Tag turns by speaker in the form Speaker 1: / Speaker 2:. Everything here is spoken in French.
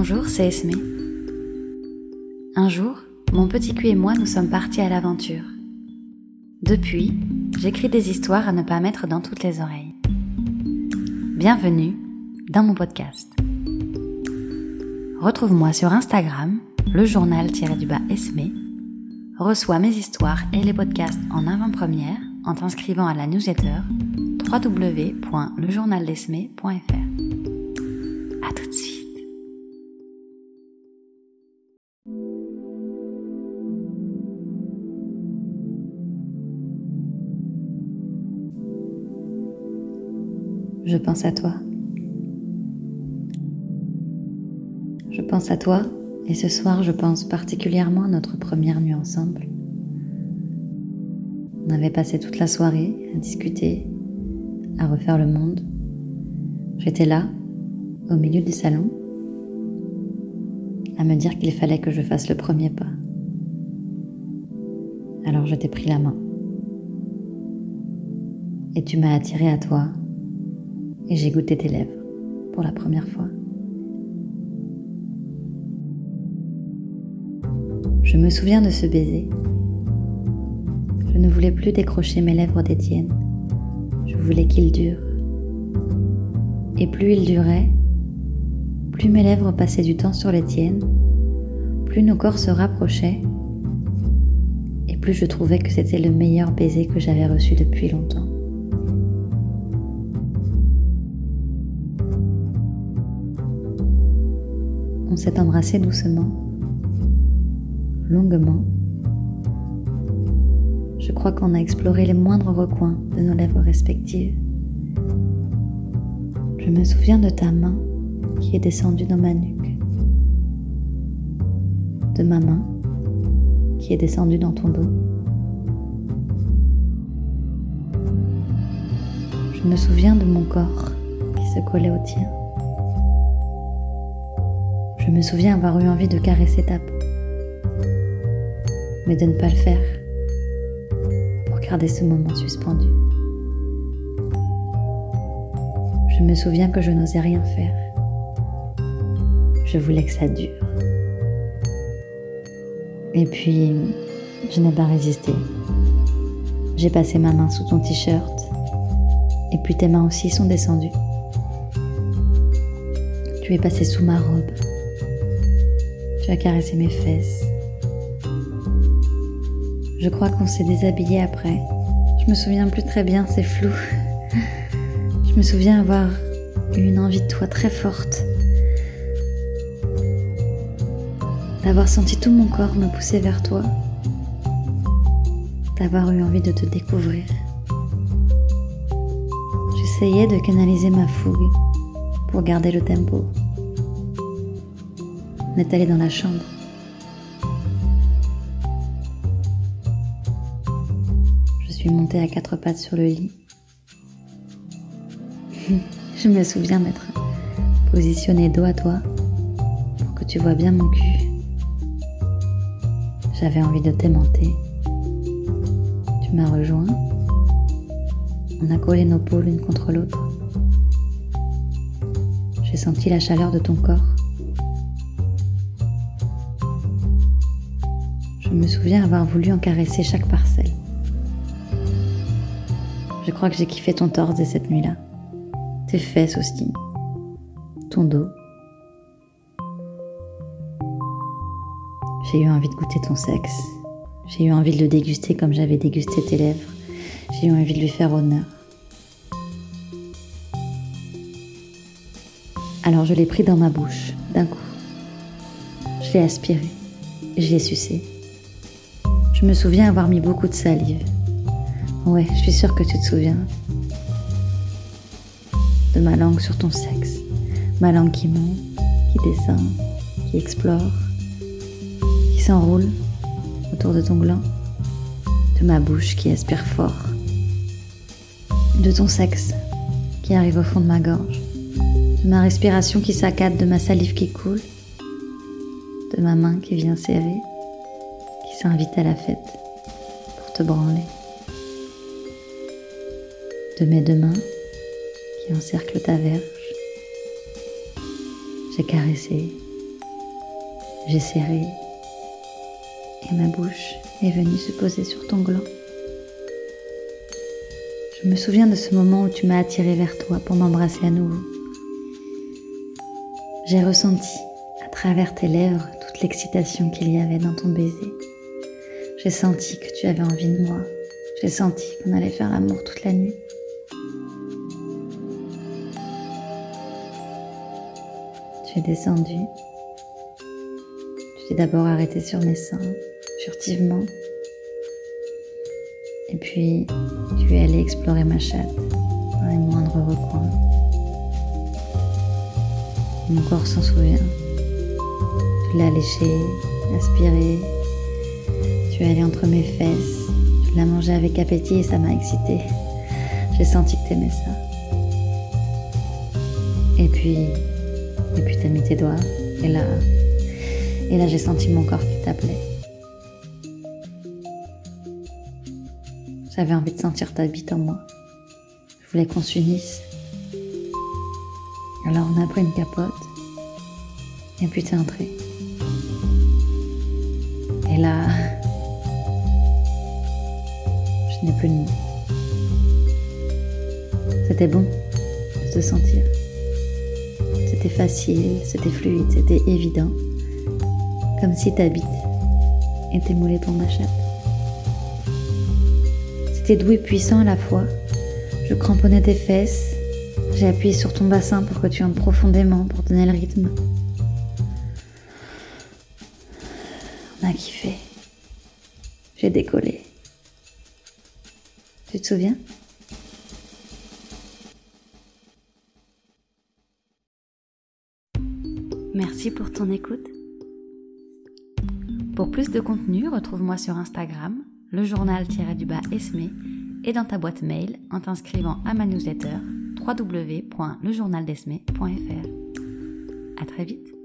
Speaker 1: Bonjour, c'est Esme. Un jour, mon petit cul et moi nous sommes partis à l'aventure. Depuis, j'écris des histoires à ne pas mettre dans toutes les oreilles. Bienvenue dans mon podcast. Retrouve-moi sur Instagram, le journal-du-bas Esme. Reçois mes histoires et les podcasts en avant-première en t'inscrivant à la newsletter www.lejournaldesme.fr. À tout de suite. Je pense à toi. Je pense à toi et ce soir je pense particulièrement à notre première nuit ensemble. On avait passé toute la soirée à discuter, à refaire le monde. J'étais là, au milieu du salon, à me dire qu'il fallait que je fasse le premier pas. Alors je t'ai pris la main. Et tu m'as attiré à toi et j'ai goûté tes lèvres pour la première fois. Je me souviens de ce baiser. Je ne voulais plus décrocher mes lèvres des tiennes. Je voulais qu'il dure. Et plus il durait, plus mes lèvres passaient du temps sur les tiennes, plus nos corps se rapprochaient, et plus je trouvais que c'était le meilleur baiser que j'avais reçu depuis longtemps. On s'est embrassé doucement, longuement. Je crois qu'on a exploré les moindres recoins de nos lèvres respectives. Je me souviens de ta main qui est descendue dans ma nuque, de ma main qui est descendue dans ton dos. Je me souviens de mon corps qui se collait au tien. Je me souviens avoir eu envie de caresser ta peau, mais de ne pas le faire pour garder ce moment suspendu. Je me souviens que je n'osais rien faire. Je voulais que ça dure. Et puis, je n'ai pas résisté. J'ai passé ma main sous ton t-shirt, et puis tes mains aussi sont descendues. Tu es passé sous ma robe. Tu as caressé mes fesses. Je crois qu'on s'est déshabillé après. Je me souviens plus très bien, c'est flou. Je me souviens avoir eu une envie de toi très forte. D'avoir senti tout mon corps me pousser vers toi. D'avoir eu envie de te découvrir. J'essayais de canaliser ma fougue pour garder le tempo on est allé dans la chambre. Je suis montée à quatre pattes sur le lit. Je me souviens m'être positionnée dos à toi pour que tu vois bien mon cul. J'avais envie de t'aimanter. Tu m'as rejoint. On a collé nos peaux l'une contre l'autre. J'ai senti la chaleur de ton corps. Je me souviens avoir voulu en caresser chaque parcelle. Je crois que j'ai kiffé ton torse dès cette nuit-là. Tes fesses aussi. Ton dos. J'ai eu envie de goûter ton sexe. J'ai eu envie de le déguster comme j'avais dégusté tes lèvres. J'ai eu envie de lui faire honneur. Alors je l'ai pris dans ma bouche, d'un coup. Je l'ai aspiré. Je l'ai sucé. Je me souviens avoir mis beaucoup de salive. Ouais, je suis sûre que tu te souviens. De ma langue sur ton sexe. Ma langue qui monte, qui descend, qui explore, qui s'enroule autour de ton gland. De ma bouche qui aspire fort. De ton sexe qui arrive au fond de ma gorge. De ma respiration qui saccade, de ma salive qui coule. De ma main qui vient serrer s'invite à la fête pour te branler. De mes deux mains qui encerclent ta verge, j'ai caressé, J'ai serré et ma bouche est venue se poser sur ton gland. Je me souviens de ce moment où tu m'as attiré vers toi pour m'embrasser à nouveau. J'ai ressenti à travers tes lèvres toute l'excitation qu'il y avait dans ton baiser. J'ai senti que tu avais envie de moi. J'ai senti qu'on allait faire l'amour toute la nuit. Tu es descendu. Tu t'es d'abord arrêté sur mes seins, furtivement. Et puis, tu es allé explorer ma chatte dans les moindres recoins. Mon corps s'en souvient. Tu l'as léché, aspiré. Tu es allé entre mes fesses. Tu l'as mangé avec appétit et ça m'a excité. J'ai senti que t'aimais ça. Et puis, et puis t'as mis tes doigts. Et là, et là j'ai senti mon corps qui t'appelait. J'avais envie de sentir ta bite en moi. Je voulais qu'on s'unisse. Alors on a pris une capote. Et puis t'es entré. Et là, je n'ai plus de mots. C'était bon de te sentir. C'était facile, c'était fluide, c'était évident. Comme si ta bite était moulée pour ma chatte. C'était doux et puissant à la fois. Je cramponnais tes fesses. J'ai appuyé sur ton bassin pour que tu entres profondément pour donner le rythme. On a kiffé. J'ai décollé. Tu te souviens? Merci pour ton écoute. Pour plus de contenu, retrouve-moi sur Instagram le journal-du-bas Esme et dans ta boîte mail en t'inscrivant à ma newsletter www.lejournaldesme.fr. À très vite.